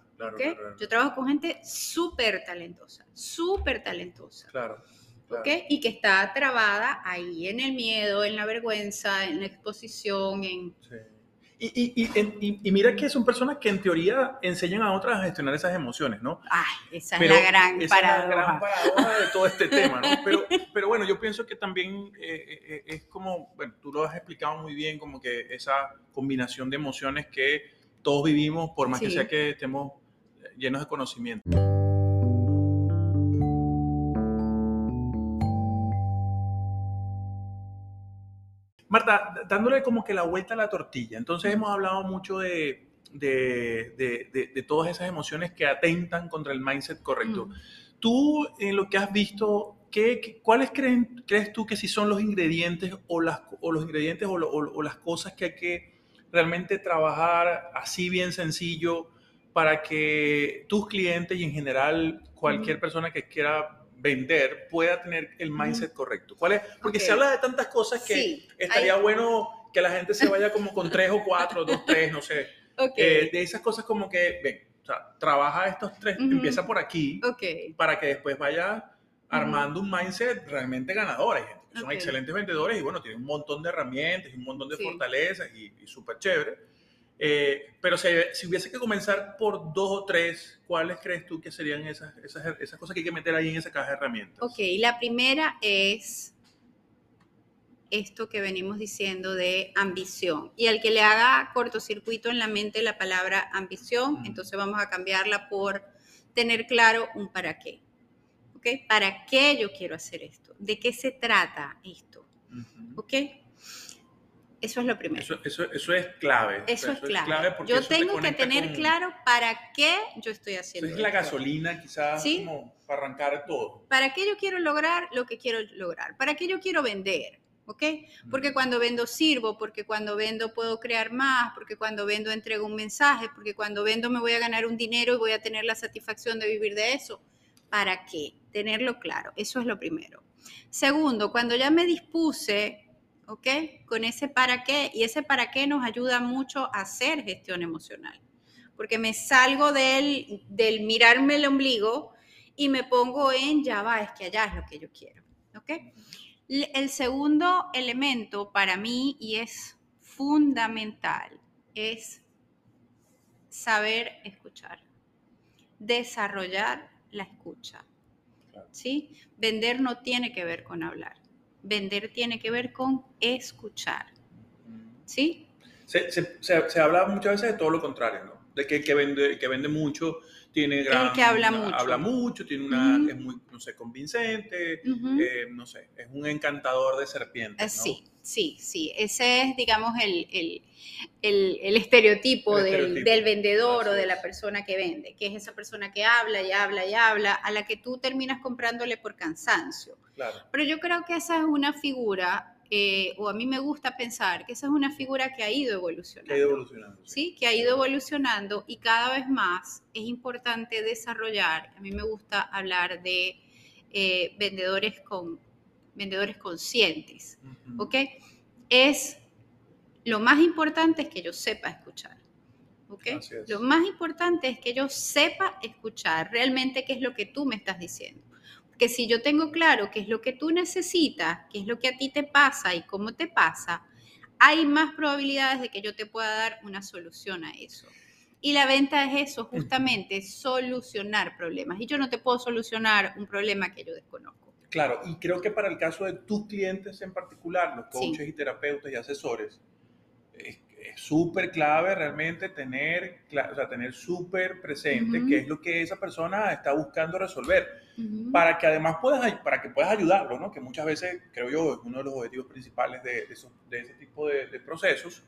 Yo trabajo con gente súper talentosa, súper talentosa. Claro. Y que está trabada ahí en el miedo, en la vergüenza, en la exposición, en... Y, y, y, mira que son personas que en teoría enseñan a otras a gestionar esas emociones, ¿no? Ay, esa es la gran esa paradoja. Es la gran paradoja de todo este tema, ¿no? Pero, pero bueno, yo pienso que también eh, eh, eh, es como, bueno, tú lo has explicado muy bien, como que esa combinación de emociones que todos vivimos, por más que sea que estemos llenos de conocimiento. Marta, dándole como que la vuelta a la tortilla, entonces hemos hablado mucho de, de, todas esas emociones que atentan contra el mindset correcto. Tú, en lo que has visto, ¿qué, cuáles creen, crees tú que si son los ingredientes o, las, o los ingredientes o, las cosas que hay que realmente trabajar así bien sencillo para que tus clientes y en general cualquier persona que quiera vender pueda tener el mindset correcto? ¿Cuál es? Porque se habla de tantas cosas que estaría bueno que la gente se vaya como con tres o cuatro, dos, tres, no sé. Eh, de esas cosas como que, ven, o sea, trabaja estos tres, empieza por aquí, para que después vaya armando un mindset realmente ganador. Hay gente que son excelentes vendedores y bueno, tienen un montón de herramientas y un montón de fortalezas y, y súper chévere eh, pero si, si, hubiese que comenzar por dos o tres, ¿cuáles crees tú que serían esas, esas, esas, cosas que hay que meter ahí en esa caja de herramientas? Ok, la primera es esto que venimos diciendo de ambición. Y al que le haga cortocircuito en la mente la palabra ambición, entonces vamos a cambiarla por tener claro un para qué. ¿Ok? ¿Para qué yo quiero hacer esto? ¿De qué se trata esto? ¿Ok? Eso es lo primero. Eso, eso, es clave. Eso, es clave. yo tengo que tener claro para qué yo estoy haciendo. Es la gasolina, quizás, como para arrancar todo. ¿Para qué yo quiero lograr lo que quiero lograr? ¿Para qué yo quiero vender? ¿Ok? Porque cuando vendo sirvo, porque cuando vendo puedo crear más, porque cuando vendo entrego un mensaje, porque cuando vendo me voy a ganar un dinero y voy a tener la satisfacción de vivir de eso. ¿Para qué? Tenerlo claro. Eso es lo primero. Segundo, cuando ya me dispuse ¿ok? Con ese para qué. Y ese para qué nos ayuda mucho a hacer gestión emocional. Porque me salgo del, del mirarme el ombligo y me pongo en ya va, es que allá es lo que yo quiero, ¿ok? El segundo elemento para mí y es fundamental es saber escuchar, desarrollar la escucha. ¿Sí? Vender no tiene que ver con hablar. Vender tiene que ver con escuchar. ¿Sí? Se, se, se, habla muchas veces de todo lo contrario, ¿no? De que el que vende, que vende mucho tiene gran... El que habla mucho. Habla mucho, tiene una... Es muy, no sé, convincente, eh, no sé, es un encantador de serpientes, ¿no? Sí, sí, sí. Ese es, digamos, el, el, el, estereotipo, del, del, vendedor o de la persona que vende, que es esa persona que habla y habla y habla, a la que tú terminas comprándole por cansancio. Pero yo creo que esa es una figura, eh, o a mí me gusta pensar que esa es una figura que ha ido evolucionando. Que ha ido evolucionando. Sí, que ha ido evolucionando y cada vez más es importante desarrollar, a mí me gusta hablar de eh, vendedores, con, vendedores conscientes, ¿ok? Es, lo más importante es que yo sepa escuchar. ¿ok? Lo más importante es que yo sepa escuchar realmente qué es lo que tú me estás diciendo que si yo tengo claro qué es lo que tú necesitas, qué es lo que a ti te pasa y cómo te pasa, hay más probabilidades de que yo te pueda dar una solución a eso. Y la venta es eso, justamente, solucionar problemas. Y yo no te puedo solucionar un problema que yo desconozco. Claro, y creo que para el caso de tus clientes en particular, los coaches y terapeutas y asesores, es súper clave realmente tener, o sea, tener súper presente qué es lo que esa persona está buscando resolver, para que además puedas, para que puedas ayudarlo, ¿no? Que muchas veces, creo yo, es uno de los objetivos principales de, de, ese tipo de, procesos,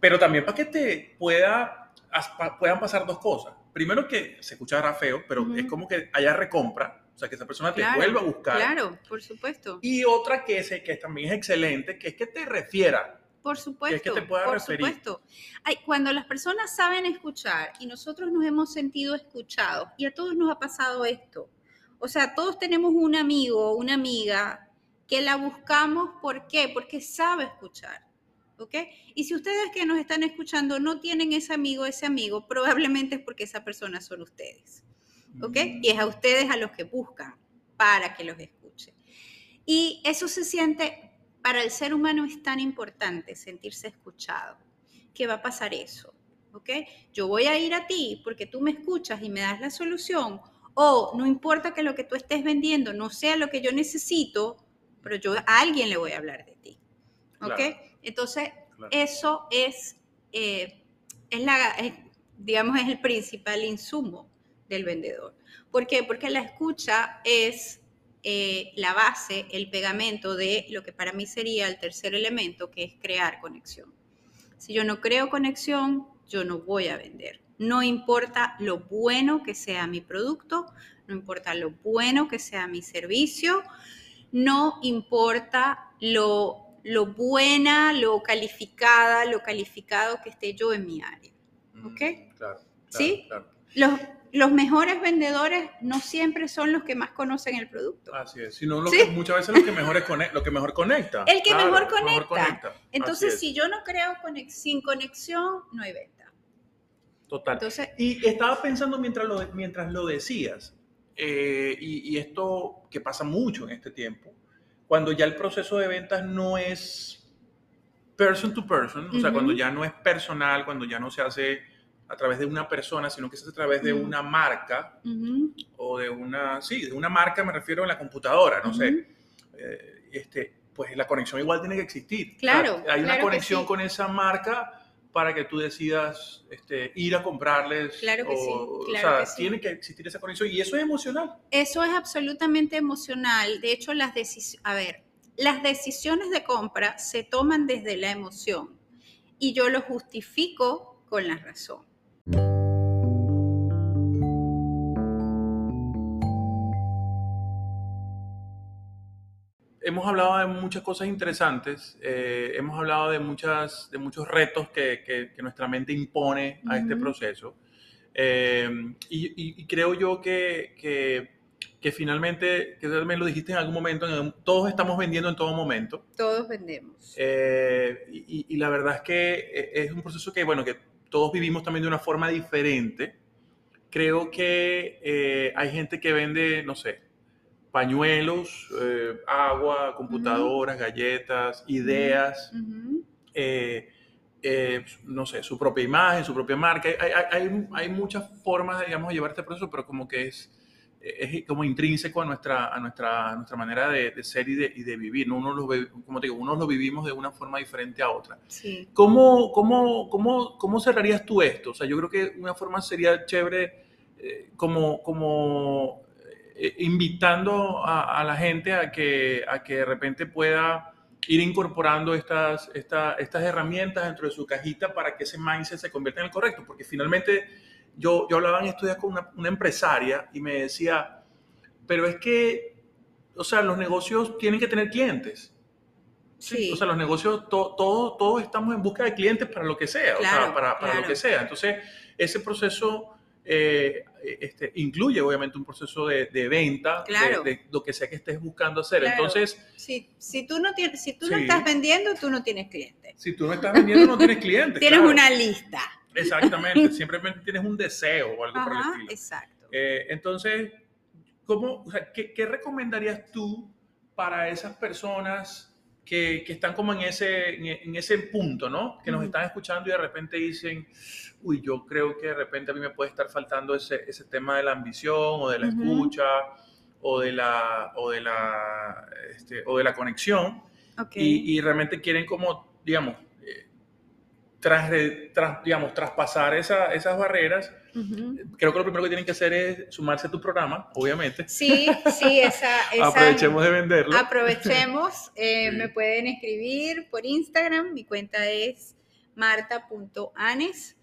pero también para que te pueda, puedan pasar dos cosas. Primero que se escuchará feo, pero es como que haya recompra, o sea, que esa persona te vuelva a buscar. Claro, por supuesto. Y otra que, es, que también es excelente, que es que te refiera por supuesto, por supuesto. cuando las personas saben escuchar y nosotros nos hemos sentido escuchados, y a todos nos ha pasado esto, o sea, todos tenemos un amigo o una amiga que la buscamos, ¿por qué? Porque sabe escuchar. ¿Ok? Y si ustedes que nos están escuchando no tienen ese amigo, ese amigo, probablemente es porque esa persona son ustedes. ¿Ok? Mm. Y es a ustedes a los que buscan para que los escuchen. Y eso se siente para el ser humano es tan importante sentirse escuchado. que va a pasar eso. ¿Ok? Yo voy a ir a ti porque tú me escuchas y me das la solución. O no importa que lo que tú estés vendiendo no sea lo que yo necesito, pero yo a alguien le voy a hablar de ti. ¿Ok? Entonces, eso es, eh, es la, digamos, es el principal insumo del vendedor. ¿Por qué? Porque la escucha es eh, la base, el pegamento de lo que para mí sería el tercer elemento, que es crear conexión. Si yo no creo conexión, yo no voy a vender. No importa lo bueno que sea mi producto, no importa lo bueno que sea mi servicio, no importa lo, lo buena, lo calificada, lo calificado que esté yo en mi área. ¿Ok? Mm, claro. ¿Sí? Los, los mejores vendedores no siempre son los que más conocen el producto. Así es, sino muchas veces los que, mejor lo que mejor conecta. El que mejor, conecta. Entonces, si yo no creo sin conexión, no hay venta. Total. Entonces, y estaba pensando mientras lo, mientras lo decías, eh, y, esto que pasa mucho en este tiempo, cuando ya el proceso de ventas no es person to person, o sea, cuando ya no es personal, cuando ya no se hace a través de una persona, sino que es a través de una marca o de una, sí, de una marca me refiero a la computadora, no sé. Eh, este, pues la conexión igual tiene que existir. Claro. hay una conexión con esa marca para que tú decidas este, ir a comprarles. Claro que sí. o sea, tiene que existir esa conexión y eso es emocional. Eso es absolutamente emocional. De hecho, las decisiones, a ver, las decisiones de compra se toman desde la emoción y yo lo justifico con la razón. Hemos hablado de muchas cosas interesantes, eh, hemos hablado de, muchas, de muchos retos que, que, nuestra mente impone a este proceso. Eh, y, creo yo que, que, finalmente, que también lo dijiste en algún momento, todos estamos vendiendo en todo momento. Todos vendemos. Eh, y, la verdad es que es un proceso que, bueno, que todos vivimos también de una forma diferente. Creo que hay gente que vende, no sé, pañuelos, eh, agua, computadoras, galletas, ideas, eh, eh, no sé, su propia imagen, su propia marca. Hay, muchas formas, digamos, de llevar este proceso, pero como que es, es como intrínseco a nuestra, a nuestra, nuestra manera de, ser y de, y de vivir. Uno lo, como te digo, unos lo vivimos de una forma diferente a otra. Sí. ¿Cómo, cómo, cómo, ¿Cómo cerrarías tú esto? O sea, yo creo que una forma sería chévere como, como eh, invitando a, la gente a que, a que de repente pueda ir incorporando estas, estas herramientas dentro de su cajita para que ese mindset se convierta en el correcto. Porque finalmente yo, yo hablaba en estos días con una, empresaria y me decía, pero es que, o sea, los negocios tienen que tener clientes. Sí. O sea, los negocios, todos todo, estamos en busca de clientes para lo que sea, o sea, para, para lo que sea. Entonces, ese proceso eh, este, incluye obviamente un proceso de, venta de, lo que sea que estés buscando hacer. Entonces, si, si tú, no, tienes, si tú no estás vendiendo, tú no tienes clientes. Si tú no estás vendiendo, no tienes clientes. tienes una lista. Exactamente, simplemente tienes un deseo o algo por el estilo. Exacto. Eh, entonces, ¿cómo, ¿qué, ¿qué recomendarías tú para esas personas que, están como en ese, en ese punto, ¿no? Que nos están escuchando y de repente dicen, uy, yo creo que de repente a mí me puede estar faltando ese, ese tema de la ambición o de la escucha o de la, o de la, este, o de la conexión. Y, y, realmente quieren como, digamos, tras, tras, digamos, traspasar esa, esas barreras, creo que lo primero que tienen que hacer es sumarse a tu programa, obviamente. Sí, sí, esa... aprovechemos de venderlo. Aprovechemos, eh, me pueden escribir por Instagram, mi cuenta es marta.anes.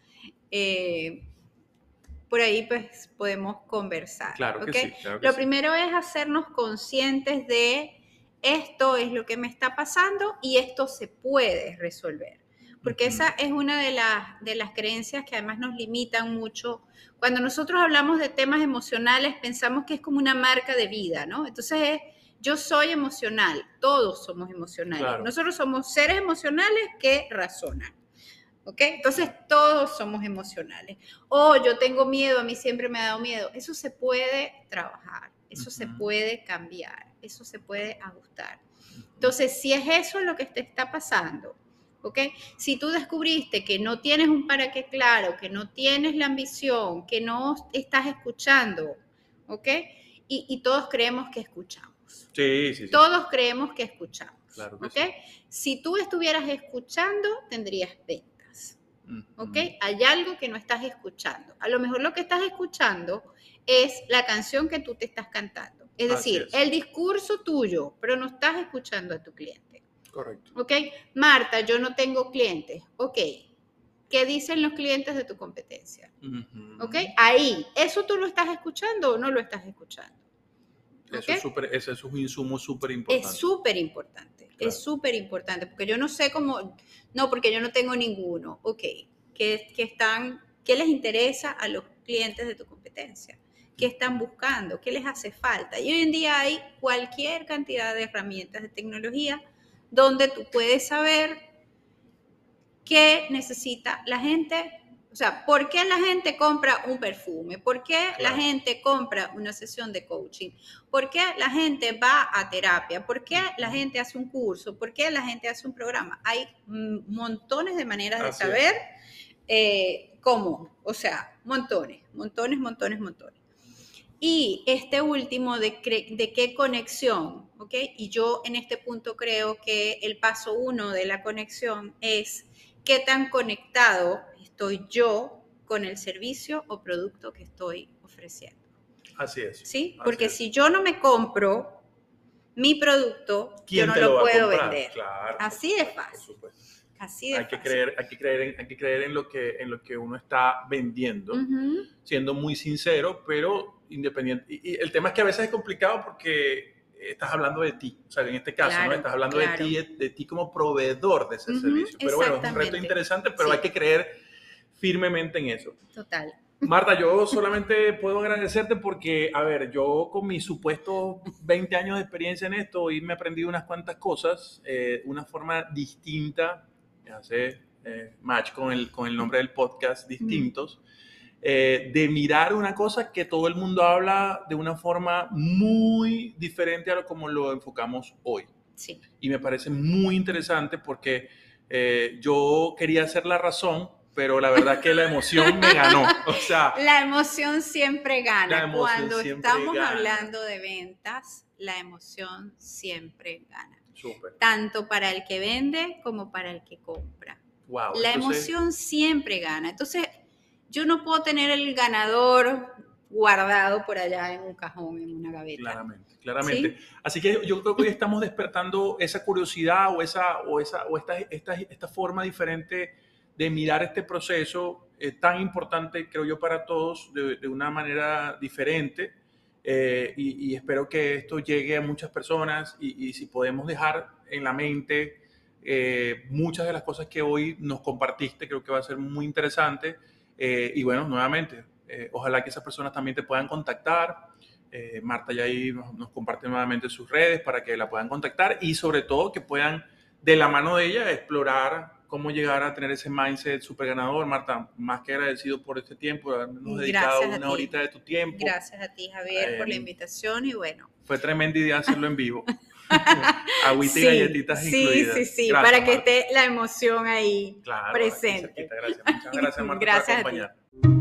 Eh, por ahí pues podemos conversar. Claro que sí. lo primero es hacernos conscientes de esto es lo que me está pasando y esto se puede resolver porque esa es una de las, de las creencias que además nos limitan mucho. Cuando nosotros hablamos de temas emocionales, pensamos que es como una marca de vida, ¿no? Entonces yo soy emocional, todos somos emocionales. Nosotros somos seres emocionales que razonan. ¿Ok? Entonces todos somos emocionales. Oh, yo tengo miedo, a mí siempre me ha dado miedo. Eso se puede trabajar, eso se puede cambiar, eso se puede ajustar. Entonces, si es eso lo que te está pasando, ¿ok? Si tú descubriste que no tienes un para qué claro, que no tienes la ambición, que no estás escuchando, ¿ok? Y, todos creemos que escuchamos. Sí, sí, sí. Todos creemos que escuchamos. Claro ¿ok? Si tú estuvieras escuchando, tendrías ventas. ¿Ok? Hay algo que no estás escuchando. A lo mejor lo que estás escuchando es la canción que tú te estás cantando. Es decir, el discurso tuyo, pero no estás escuchando a tu cliente. Correcto. ¿Ok? Marta, yo no tengo clientes. Ok. ¿Qué dicen los clientes de tu competencia? ¿Ok? Ahí, ¿eso tú lo estás escuchando o no lo estás escuchando? Eso, es super, eso es un insumo súper importante. Es súper importante, es súper importante, porque yo no sé cómo, no, porque yo no tengo ninguno. Ok, ¿qué, qué están, ¿qué les interesa a los clientes de tu competencia? qué están buscando, qué les hace falta. Y hoy en día hay cualquier cantidad de herramientas de tecnología donde tú puedes saber qué necesita la gente. O sea, ¿por qué la gente compra un perfume? ¿Por qué la gente compra una sesión de coaching? ¿Por qué la gente va a terapia? ¿Por qué la gente hace un curso? ¿Por qué la gente hace un programa? Hay montones de maneras de saber eh, cómo. O sea, montones, montones, montones, montones. Y este último, de, de qué conexión, ¿ok? Y yo en este punto creo que el paso uno de la conexión es qué tan conectado estoy yo con el servicio o producto que estoy ofreciendo. Así es. ¿Sí? Porque si yo no me compro mi producto, yo no lo, puedo vender. Así de fácil. Así de hay que creer, hay que creer, en, hay que creer en lo que en lo que uno está vendiendo, siendo muy sincero, pero independiente. Y, el tema es que a veces es complicado porque estás hablando de ti, o sea, en este caso, ¿no? Estás hablando de ti, de ti como proveedor de ese servicio. Pero bueno, es un reto interesante, pero hay que creer firmemente en eso. Total. Marta, yo solamente puedo agradecerte porque, a ver, yo con mis supuestos 20 años de experiencia en esto, hoy me he aprendido unas cuantas cosas, eh, una forma distinta, hace eh, match con el, con el nombre del podcast, distintos. Eh, de mirar una cosa que todo el mundo habla de una forma muy diferente a lo como lo enfocamos hoy. Sí. Y me parece muy interesante porque eh, yo quería hacer la razón, pero la verdad que la emoción me ganó. O sea, la emoción siempre gana. Cuando estamos hablando de ventas, la emoción siempre gana. Tanto para el que vende como para el que compra. Wow, la emoción siempre gana. Entonces, yo no puedo tener el ganador guardado por allá en un cajón, en una gaveta. Claramente, claramente. Así que yo creo que hoy estamos despertando esa curiosidad o, esa, o, esa, o esta, esta, esta forma diferente de mirar este proceso eh, tan importante, creo yo, para todos de, de una manera diferente. Eh, y, espero que esto llegue a muchas personas y, y si podemos dejar en la mente eh, muchas de las cosas que hoy nos compartiste, creo que va a ser muy interesante. Eh, y bueno, nuevamente, eh, ojalá que esas personas también te puedan contactar. Eh, Marta ya ahí nos, comparte nuevamente sus redes para que la puedan contactar y sobre todo que puedan de la mano de ella explorar cómo llegar a tener ese mindset super ganador. Marta, más que agradecido por este tiempo, habernos dedicado una horita de tu tiempo. Gracias a ti, Javier, por la invitación y bueno. Fue tremenda idea hacerlo en vivo. Agüita y galletitas sí, incluidas. Sí, sí, sí, para que esté la emoción ahí presente. Gracias, muchas gracias Marta gracias por acompañar.